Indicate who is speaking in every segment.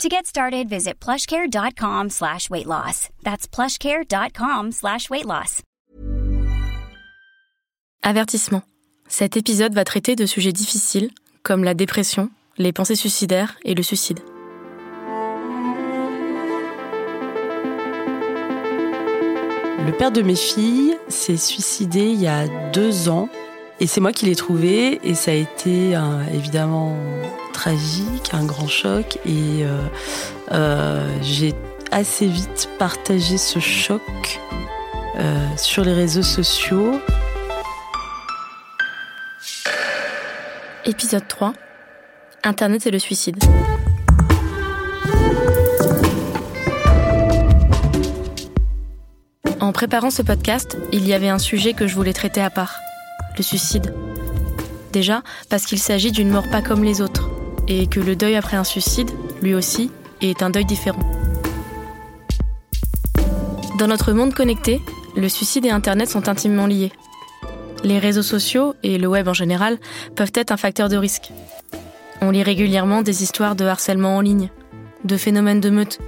Speaker 1: To get started, visit plushcare.com slash weight loss. That's plushcare.com slash weight loss.
Speaker 2: Avertissement. Cet épisode va traiter de sujets difficiles comme la dépression, les pensées suicidaires et le suicide.
Speaker 3: Le père de mes filles s'est suicidé il y a deux ans et c'est moi qui l'ai trouvé et ça a été évidemment tragique, un grand choc et euh, euh, j'ai assez vite partagé ce choc euh, sur les réseaux sociaux.
Speaker 2: Épisode 3 Internet et le suicide. En préparant ce podcast, il y avait un sujet que je voulais traiter à part, le suicide. Déjà, parce qu'il s'agit d'une mort pas comme les autres, et que le deuil après un suicide, lui aussi, est un deuil différent. Dans notre monde connecté, le suicide et Internet sont intimement liés. Les réseaux sociaux, et le web en général, peuvent être un facteur de risque. On lit régulièrement des histoires de harcèlement en ligne, de phénomènes de meute,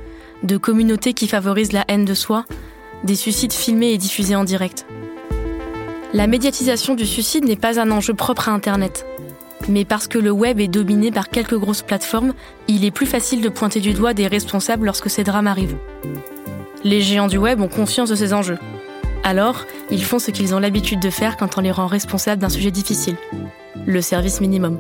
Speaker 2: de communautés qui favorisent la haine de soi, des suicides filmés et diffusés en direct. La médiatisation du suicide n'est pas un enjeu propre à Internet. Mais parce que le web est dominé par quelques grosses plateformes, il est plus facile de pointer du doigt des responsables lorsque ces drames arrivent. Les géants du web ont conscience de ces enjeux. Alors, ils font ce qu'ils ont l'habitude de faire quand on les rend responsables d'un sujet difficile. Le service minimum.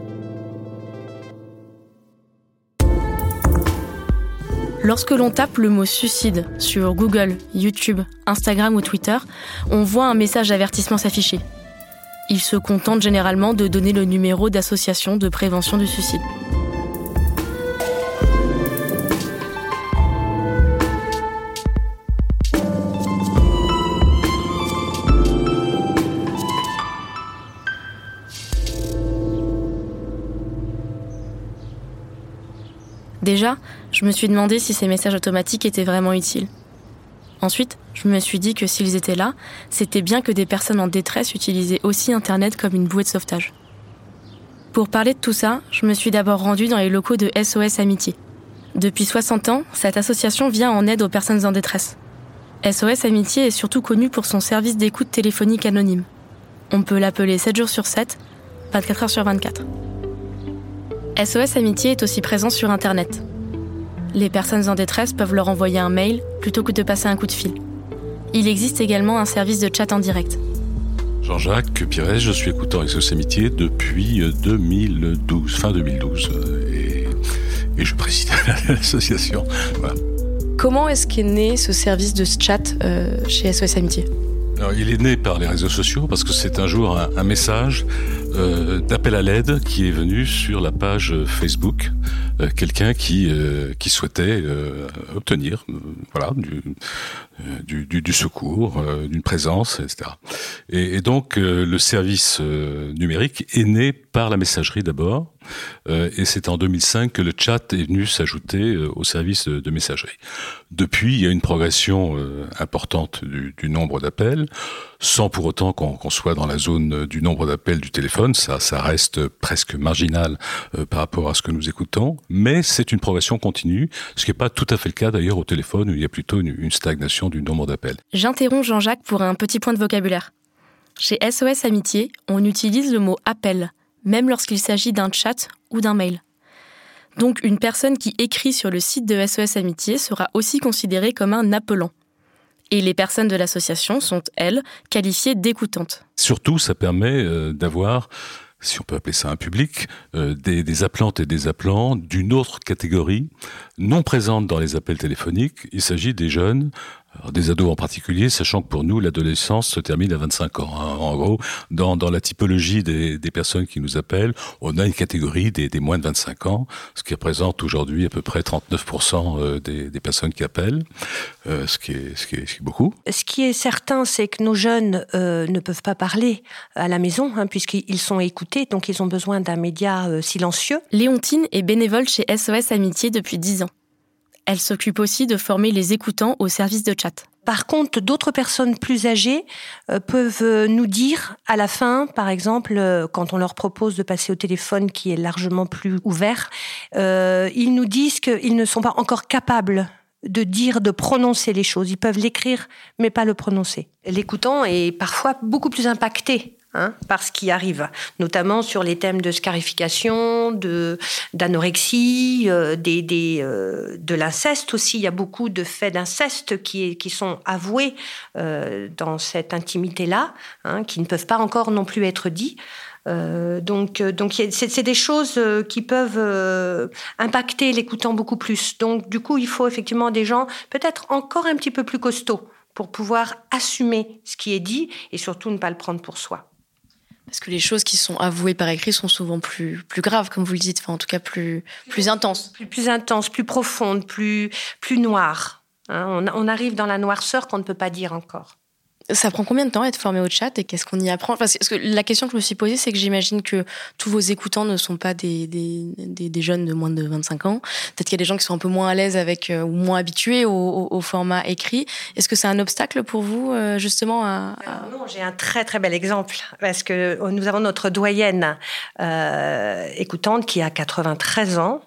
Speaker 2: Lorsque l'on tape le mot suicide sur Google, YouTube, Instagram ou Twitter, on voit un message d'avertissement s'afficher. Il se contente généralement de donner le numéro d'association de prévention du suicide. Déjà, je me suis demandé si ces messages automatiques étaient vraiment utiles. Ensuite, je me suis dit que s'ils étaient là, c'était bien que des personnes en détresse utilisaient aussi Internet comme une bouée de sauvetage. Pour parler de tout ça, je me suis d'abord rendue dans les locaux de SOS Amitié. Depuis 60 ans, cette association vient en aide aux personnes en détresse. SOS Amitié est surtout connue pour son service d'écoute téléphonique anonyme. On peut l'appeler 7 jours sur 7, 24 heures sur 24. SOS Amitié est aussi présent sur Internet. Les personnes en détresse peuvent leur envoyer un mail plutôt que de passer un coup de fil. Il existe également un service de chat en direct.
Speaker 4: Jean-Jacques Pires, je suis écoutant SOS Amitié depuis 2012, fin 2012, et, je préside l'association.
Speaker 2: Comment est-ce qu'est né ce service de chat euh, chez SOS Amitié?
Speaker 4: Alors, il est né par les réseaux sociaux parce que c'est un jour un, message euh, d'appel à l'aide qui est venu sur la page Facebook. Euh, quelqu'un qui euh, qui souhaitait euh, obtenir voilà du du, du, secours, d'une présence, etc. Et, et donc le service numérique est né par la messagerie d'abord, et c'est en 2005 que le chat est venu s'ajouter au service de, de, messagerie. Depuis, il y a une progression importante du, du nombre d'appels sans pour autant qu'on soit dans la zone du nombre d'appels du téléphone. Ça, reste presque marginal euh, par rapport à ce que nous écoutons, mais c'est une progression continue, ce qui n'est pas tout à fait le cas d'ailleurs au téléphone où il y a plutôt une stagnation du nombre d'appels.
Speaker 2: J'interromps Jean-Jacques pour un petit point de vocabulaire. Chez SOS Amitié, on utilise le mot appel, même lorsqu'il s'agit d'un chat ou d'un mail. Donc une personne qui écrit sur le site de SOS Amitié sera aussi considérée comme un appelant. Et les personnes de l'association sont, elles, qualifiées d'écoutantes.
Speaker 4: Surtout, ça permet euh, d'avoir si on peut appeler ça un public, euh, des, des, appelantes et des appelants d'une autre catégorie, non présente dans les appels téléphoniques. Il s'agit des jeunes des ados en particulier, sachant que pour nous, l'adolescence se termine à 25 ans. Hein. En gros, dans, dans la typologie des, des, personnes qui nous appellent, on a une catégorie des, des moins de 25 ans, ce qui représente aujourd'hui à peu près 39% euh, des, des, personnes qui appellent, euh, ce, qui est, ce, qui est, ce, qui est, beaucoup.
Speaker 5: Ce qui est certain, c'est que nos jeunes euh, ne peuvent pas parler à la maison, hein, puisqu'ils sont écoutés, donc ils ont besoin d'un média euh, silencieux.
Speaker 2: Léontine est bénévole chez SOS Amitié depuis 10 ans. Elle s'occupe aussi de former les écoutants au service de chat.
Speaker 5: Par contre, d'autres personnes plus âgées euh, peuvent euh, nous dire à la fin, par exemple, euh, quand on leur propose de passer au téléphone qui est largement plus ouvert, euh, ils nous disent qu'ils ne sont pas encore capables de dire, de prononcer les choses. Ils peuvent l'écrire, mais pas le prononcer. L'écoutant est parfois beaucoup plus impacté Hein, par ce qui arrive, notamment sur les thèmes de scarification, de d'anorexie, euh, des, des euh, de l'inceste aussi. Il y a beaucoup de faits d'inceste qui, qui sont avoués euh, dans cette intimité-là, hein, qui ne peuvent pas encore non plus être dits. Euh, donc, donc c'est des choses qui peuvent impacter l'écoutant beaucoup plus. Donc, du coup, il faut effectivement des gens peut-être encore un petit peu plus costauds pour pouvoir assumer ce qui est dit et surtout ne pas le prendre pour soi.
Speaker 2: Parce que les choses qui sont avouées par écrit sont souvent plus, plus graves, comme vous le dites, enfin, en tout cas plus, plus intenses.
Speaker 5: Plus, intenses, plus profondes, plus, plus noires. Hein, on arrive dans la noirceur qu'on ne peut pas dire encore.
Speaker 2: Ça prend combien de temps à être formé au chat et qu'est-ce qu'on y apprend? Parce que la question que je me suis posée, c'est que j'imagine que tous vos écoutants ne sont pas des, des, des, jeunes de moins de 25 ans. Peut-être qu'il y a des gens qui sont un peu moins à l'aise avec euh, ou moins habitués au, format écrit. Est-ce que c'est un obstacle pour vous, euh, justement à.
Speaker 5: Non, j'ai un très très bel exemple parce que nous avons notre doyenne euh, écoutante qui a 93 ans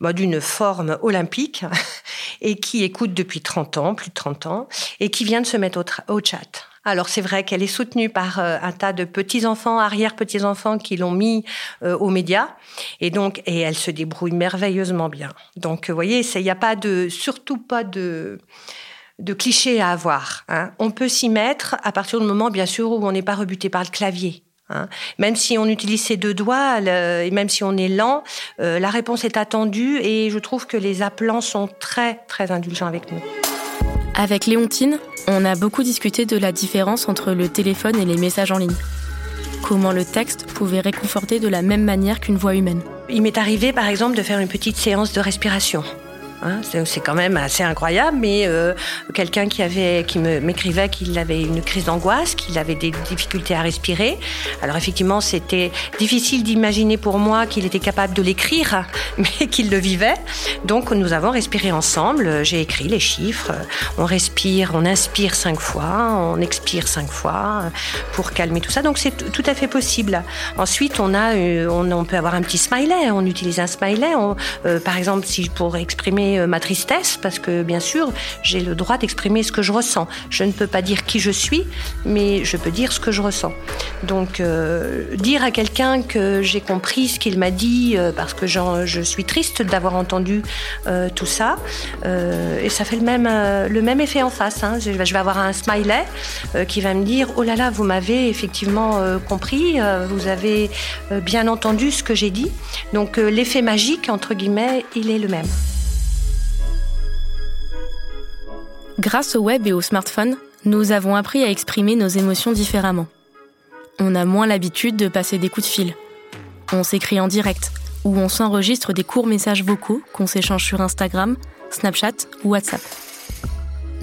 Speaker 5: d'une forme olympique et qui écoute depuis 30 ans, plus de 30 ans, et qui vient de se mettre au, chat. Alors c'est vrai qu'elle est soutenue par euh, un tas de petits-enfants, arrière-petits-enfants qui l'ont mis euh, aux médias. Et donc, et elle se débrouille merveilleusement bien. Donc, vous voyez, il n'y a pas de, surtout pas de, de clichés à avoir. Hein. On peut s'y mettre à partir du moment, bien sûr, où on n'est pas rebuté par le clavier. Hein. Même si on utilise ses deux doigts, le, et même si on est lent, euh, la réponse est attendue et je trouve que les appelants sont très, très indulgents avec nous.
Speaker 2: Avec Léontine, on a beaucoup discuté de la différence entre le téléphone et les messages en ligne. Comment le texte pouvait réconforter de la même manière qu'une voix humaine.
Speaker 5: Il m'est arrivé, par exemple, de faire une petite séance de respiration. Hein, c'est quand même assez incroyable, mais euh, quelqu'un qui qui m'écrivait qu'il avait une crise d'angoisse, qu'il avait des difficultés à respirer. Alors effectivement, c'était difficile d'imaginer pour moi qu'il était capable de l'écrire, mais qu'il le vivait. Donc nous avons respiré ensemble. J'ai écrit les chiffres. On respire, on inspire cinq fois, on expire cinq fois pour calmer tout ça. Donc c'est tout à fait possible. Ensuite, on a, euh, on, peut avoir un petit smiley. On utilise un smiley. Euh, par exemple, si pour exprimer ma tristesse, parce que bien sûr, j'ai le droit d'exprimer ce que je ressens. Je ne peux pas dire qui je suis, mais je peux dire ce que je ressens. Donc, euh, dire à quelqu'un que j'ai compris ce qu'il m'a dit, euh, parce que je suis triste d'avoir entendu euh, tout ça, et ça fait le même, le même effet en face. Hein. Je, vais avoir un smiley qui va me dire, oh là là, vous m'avez effectivement compris, vous avez bien entendu ce que j'ai dit. Donc, l'effet magique, entre guillemets, il est le même.
Speaker 2: Grâce au web et au smartphone, nous avons appris à exprimer nos émotions différemment. On a moins l'habitude de passer des coups de fil. On s'écrit en direct ou on s'enregistre des courts messages vocaux qu'on s'échange sur Instagram, Snapchat ou WhatsApp.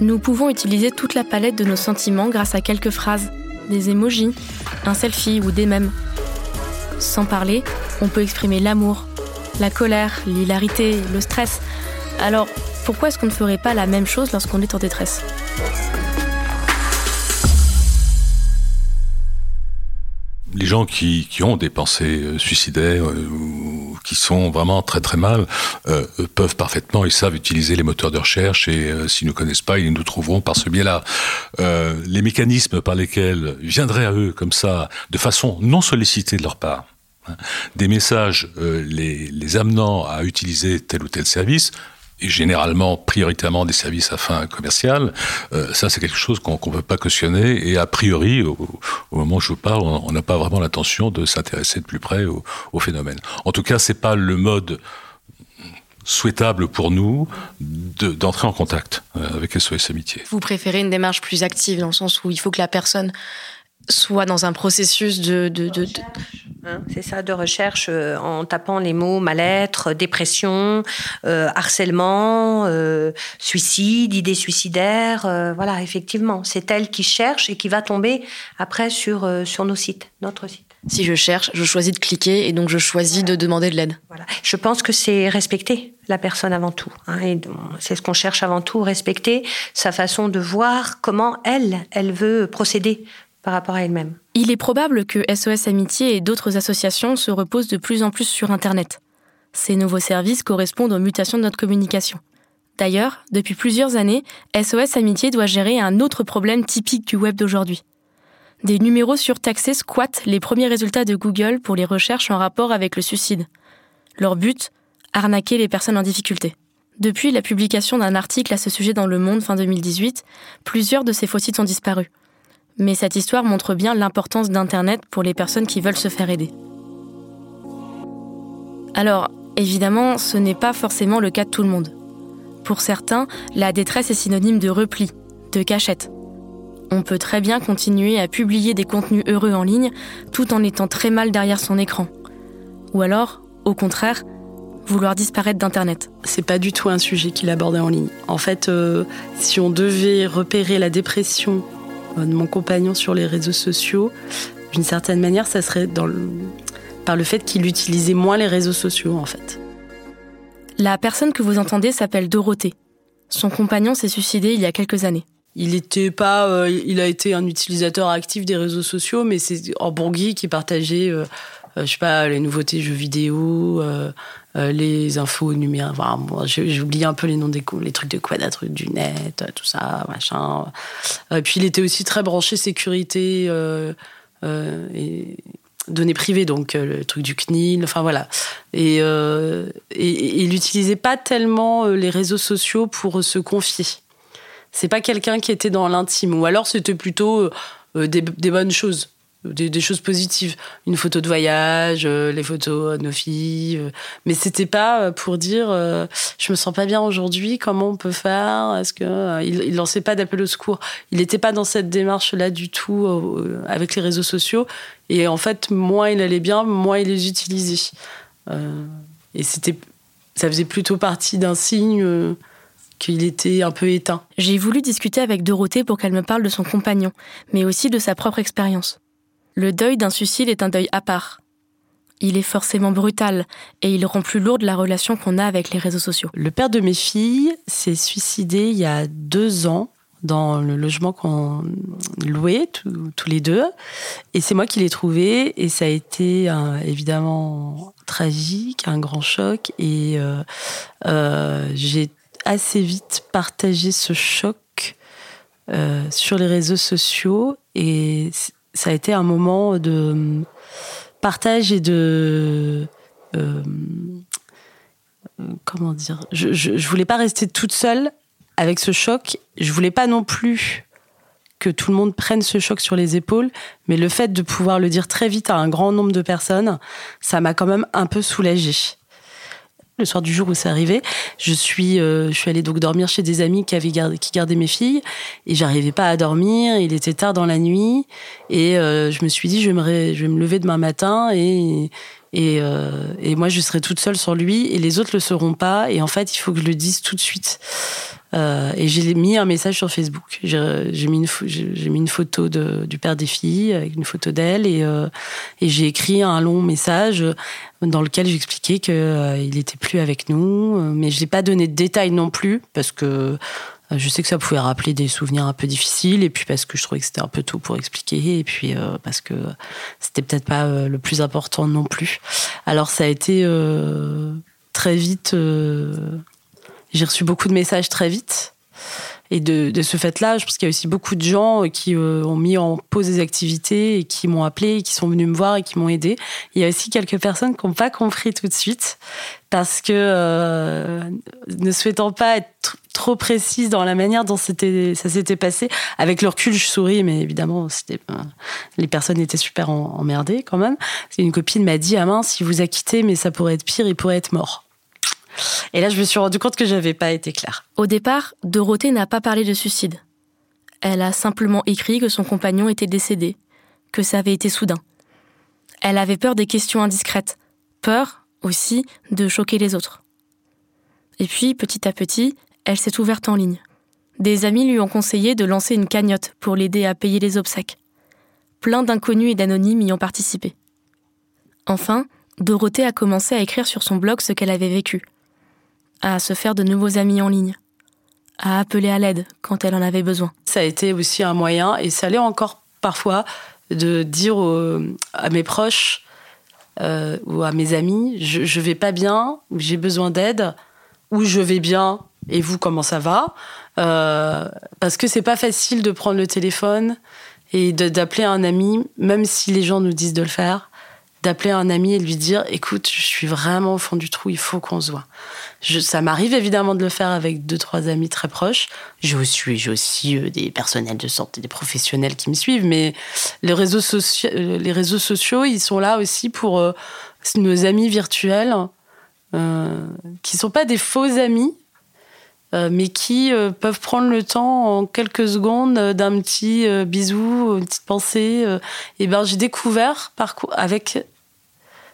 Speaker 2: Nous pouvons utiliser toute la palette de nos sentiments grâce à quelques phrases, des emojis, un selfie ou des mèmes. Sans parler, on peut exprimer l'amour, la colère, l'hilarité, le stress. Alors, pourquoi est-ce qu'on ne ferait pas la même chose lorsqu'on est en détresse?
Speaker 4: Les gens qui, qui, ont des pensées euh, suicidaires euh, ou qui sont vraiment très très mal euh, peuvent parfaitement, ils savent utiliser les moteurs de recherche et euh, s'ils ne connaissent pas, ils nous trouveront par ce biais-là. Les mécanismes par lesquels viendraient à eux comme ça, de façon non sollicitée de leur part, hein, des messages les amenant à utiliser tel ou tel service, et généralement prioritairement des services à fin commerciale, euh, ça c'est quelque chose qu'on ne peut pas cautionner et a priori au, au, moment où je vous parle, on n'a pas vraiment l'intention de s'intéresser de plus près au, au, phénomène. En tout cas, c'est pas le mode souhaitable pour nous d'entrer en contact avec SOS Amitié.
Speaker 2: Vous préférez une démarche plus active dans le sens où il faut que la personne soit dans un processus de... de,
Speaker 5: hein, c'est ça, de recherche euh, en tapant les mots mal-être, dépression, euh, harcèlement, euh, suicide, idées suicidaires. voilà, effectivement, c'est elle qui cherche et qui va tomber après sur, sur nos sites, notre site.
Speaker 2: Si je cherche, je choisis de cliquer et donc je choisis de demander de l'aide.
Speaker 5: Voilà. Je pense que c'est respecter la personne avant tout. Hein, c'est ce qu'on cherche avant tout, respecter sa façon de voir comment elle, elle veut procéder par rapport à elle-même.
Speaker 2: Il est probable que SOS Amitié et d'autres associations se reposent de plus en plus sur Internet. Ces nouveaux services correspondent aux mutations de notre communication. D'ailleurs, depuis plusieurs années, SOS Amitié doit gérer un autre problème typique du web d'aujourd'hui. Des numéros surtaxés squattent les premiers résultats de Google pour les recherches en rapport avec le suicide. Leur but Arnaquer les personnes en difficulté. Depuis la publication d'un article à ce sujet dans Le Monde fin 2018, plusieurs de ces faux sites ont disparu mais cette histoire montre bien l'importance d'Internet pour les personnes qui veulent se faire aider. Alors, évidemment, ce n'est pas forcément le cas de tout le monde. Pour certains, la détresse est synonyme de repli, de cachette. On peut très bien continuer à publier des contenus heureux en ligne tout en étant très mal derrière son écran. Ou alors, au contraire, vouloir disparaître d'Internet.
Speaker 3: C'est pas du tout un sujet qu'il abordait en ligne. En fait, euh, si on devait repérer la dépression de mon compagnon sur les réseaux sociaux, d'une certaine manière, ça serait dans par le fait qu'il utilisait moins les réseaux sociaux, en fait.
Speaker 2: La personne que vous entendez s'appelle Dorothée. Son compagnon s'est suicidé il y a quelques années.
Speaker 3: Il était pas, euh, il a été un utilisateur actif des réseaux sociaux, mais c'est en bourgui qui partageait, euh, je sais pas, les nouveautés jeux vidéo, euh, les infos numériques. Enfin, j'ai oublié un peu les noms des trucs de quadrature du net, tout ça, machin. Et euh, puis il était aussi très branché sécurité euh, et données privées, donc le truc du CNIL, enfin voilà. Et, il n'utilisait pas tellement les réseaux sociaux pour se confier. C'est pas quelqu'un qui était dans l'intime, ou alors c'était plutôt des, des bonnes choses des, choses positives. Une photo de voyage, euh, les photos de nos filles. Euh, mais c'était pas euh, pour dire je me sens pas bien aujourd'hui, comment on peut faire Est-ce que il, il, lançait pas d'appel au secours Il n'était pas dans cette démarche-là du tout avec les réseaux sociaux. Et en fait, moins il allait bien, moins il les utilisait. et c'était, ça faisait plutôt partie d'un signe qu'il était un peu éteint.
Speaker 2: J'ai voulu discuter avec Dorothée pour qu'elle me parle de son compagnon, mais aussi de sa propre expérience. Le deuil d'un suicide est un deuil à part. Il est forcément brutal et il rend plus lourde la relation qu'on a avec les réseaux sociaux.
Speaker 3: Le père de mes filles s'est suicidé il y a deux ans dans le logement qu'on louait tous les deux. Et c'est moi qui l'ai trouvé. Et ça a été évidemment tragique, un grand choc. Et euh, euh, j'ai assez vite partagé ce choc euh, sur les réseaux sociaux. Et ça a été un moment de partage et de euh, comment dire je, je, voulais pas rester toute seule avec ce choc. Je voulais pas non plus que tout le monde prenne ce choc sur les épaules mais le fait de pouvoir le dire très vite à un grand nombre de personnes ça m'a quand même un peu soulagée le soir du jour où c'est arrivé. Je suis, euh, je suis allée donc dormir chez des amis qui avaient qui gardaient mes filles et j'arrivais pas à dormir. Il était tard dans la nuit et euh, je me suis dit je vais me, je vais me lever demain matin et et, euh, et moi je serai toute seule sur lui et les autres le seront pas et en fait il faut que je le dise tout de suite. Euh, et j'ai mis un message sur Facebook. J'ai mis, mis une photo de, du père des filles avec une photo d'elle et, euh, et j'ai écrit un long message dans lequel j'expliquais qu'il euh, il était plus avec nous, mais je n'ai pas donné de détails non plus parce que je sais que ça pouvait rappeler des souvenirs un peu difficiles et puis parce que je trouvais que c'était un peu tôt pour expliquer et puis parce que c'était peut-être pas le plus important non plus. Alors ça a été très vite j'ai reçu beaucoup de messages très vite. Et de, ce fait-là, je pense qu'il y a aussi beaucoup de gens qui euh, ont mis en pause des activités et qui m'ont appelé, qui sont venus me voir et qui m'ont aidé. Il y a aussi quelques personnes qui n'ont pas compris tout de suite parce que euh, ne souhaitant pas être trop précise dans la manière dont ça s'était passé. Avec le recul, je souris, mais évidemment, euh, les personnes étaient super emmerdées quand même. Une copine m'a dit ah mince, il vous a quitté, mais ça pourrait être pire, il pourrait être mort. Et là, je me suis rendu compte que j'avais pas été claire.
Speaker 2: Au départ, Dorothée n'a pas parlé de suicide. Elle a simplement écrit que son compagnon était décédé, que ça avait été soudain. Elle avait peur des questions indiscrètes, peur aussi de choquer les autres. Et puis, petit à petit, elle s'est ouverte en ligne. Des amis lui ont conseillé de lancer une cagnotte pour l'aider à payer les obsèques. Plein d'inconnus et d'anonymes y ont participé. Enfin, Dorothée a commencé à écrire sur son blog ce qu'elle avait vécu, à se faire de nouveaux amis en ligne, à appeler à l'aide quand elle en avait besoin.
Speaker 3: Ça a été aussi un moyen, et ça l'est encore parfois, de dire à mes proches euh, ou à mes amis, je, je vais pas bien, j'ai besoin d'aide, ou je vais bien, et vous, comment ça va? Euh, Parce que c'est pas facile de prendre le téléphone et d'appeler un ami, même si les gens nous disent de le faire, d'appeler un ami et lui dire écoute, je suis vraiment au fond du trou, il faut qu'on se voit. Ça m'arrive évidemment de le faire avec deux, trois amis très proches. J'ai aussi, j'ai aussi euh, des personnels de santé, des professionnels qui me suivent, mais les réseaux, sociaux, euh, les réseaux sociaux, ils sont là aussi pour euh, nos amis virtuels, qui sont pas des faux amis, mais qui peuvent prendre le temps en quelques secondes d'un petit bisou, une petite pensée. et ben j'ai découvert par, avec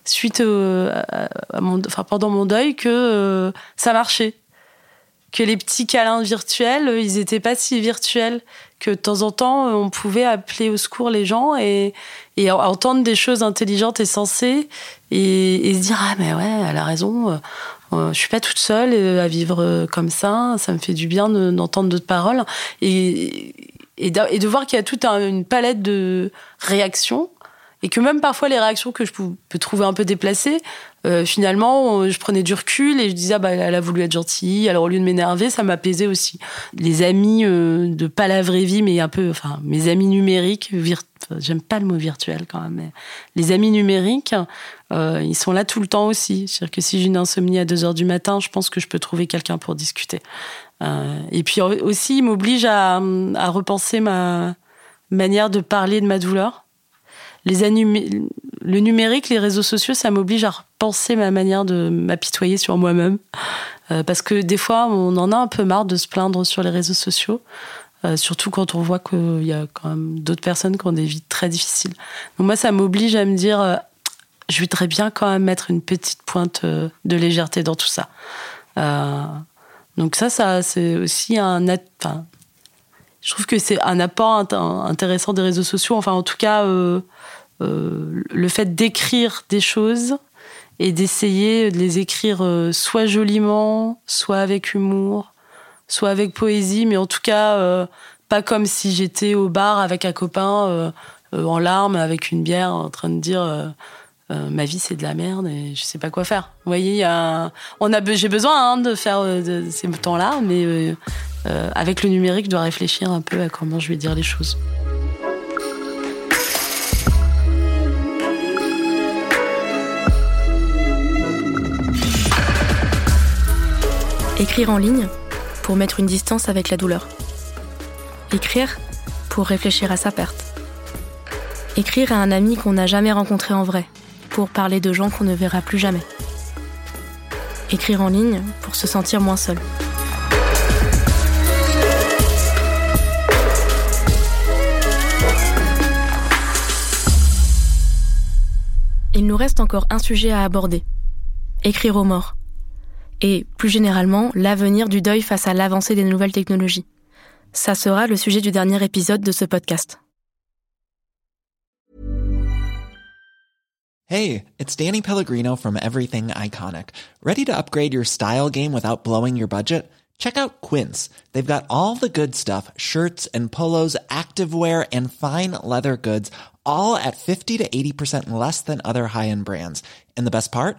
Speaker 3: suite à, mon, enfin, pendant mon deuil que ça marchait que les petits câlins virtuels, ils étaient pas si virtuels, que de temps en temps, on pouvait appeler au secours les gens et, et entendre des choses intelligentes et sensées et, et, se dire ah mais ouais, elle a raison, euh, je suis pas toute seule euh, à vivre euh, comme ça. Ça me fait du bien d'entendre d'autres paroles et, et, de, voir qu'il y a toute une palette de réactions et que même parfois les réactions que je peux trouver un peu déplacées, finalement, je prenais du recul et je disais, ah bah, elle a voulu être gentille. Alors, au lieu de m'énerver, ça m'apaisait aussi. Les amis de pas la vraie vie, mais un peu, enfin, mes amis numériques, j'aime pas le mot virtuel quand même, mais les amis numériques, euh, ils sont là tout le temps aussi. C'est-à-dire que si j'ai une insomnie à 2 heures du matin, je pense que je peux trouver quelqu'un pour discuter. Euh, et puis aussi, il m'oblige à, à, repenser ma manière de parler de ma douleur. Les le numérique, les réseaux sociaux, ça m'oblige à repenser ma manière de m'apitoyer sur moi-même. Euh, parce que des fois, on en a un peu marre de se plaindre sur les réseaux sociaux. Euh, surtout quand on voit qu'il y a quand même d'autres personnes qui ont des vies très difficiles. Donc moi, ça m'oblige à me dire, euh, je voudrais bien quand même mettre une petite pointe euh, de légèreté dans tout ça. donc ça, ça c'est aussi un... Je trouve que c'est un apport intéressant des réseaux sociaux. Enfin, en tout cas, le fait d'écrire des choses et d'essayer de les écrire soit joliment, soit avec humour, soit avec poésie, mais en tout cas, euh, pas comme si j'étais au bar avec un copain euh, euh, en larmes, avec une bière, en train de dire ma vie c'est de la merde et je sais pas quoi faire. Vous voyez, on a, j'ai besoin hein, de faire de ces temps-là, mais avec le numérique, je dois réfléchir un peu à comment je vais dire les choses.
Speaker 2: Écrire en ligne, pour mettre une distance avec la douleur. Écrire pour réfléchir à sa perte. Écrire à un ami qu'on n'a jamais rencontré en vrai, pour parler de gens qu'on ne verra plus jamais. Écrire en ligne pour se sentir moins seul. Il nous reste encore un sujet à aborder. Écrire aux morts et, plus généralement, l'avenir du deuil face à l'avancée des nouvelles technologies. Ça sera le sujet du dernier épisode de ce podcast.
Speaker 6: Hey, it's Danny Pellegrino from Everything Iconic. Ready to upgrade your style game without blowing your budget? Check out Quince. They've got all the good stuff, shirts and polos, activewear and fine leather goods, all at 50 to 80% less than other high-end brands. And the best part?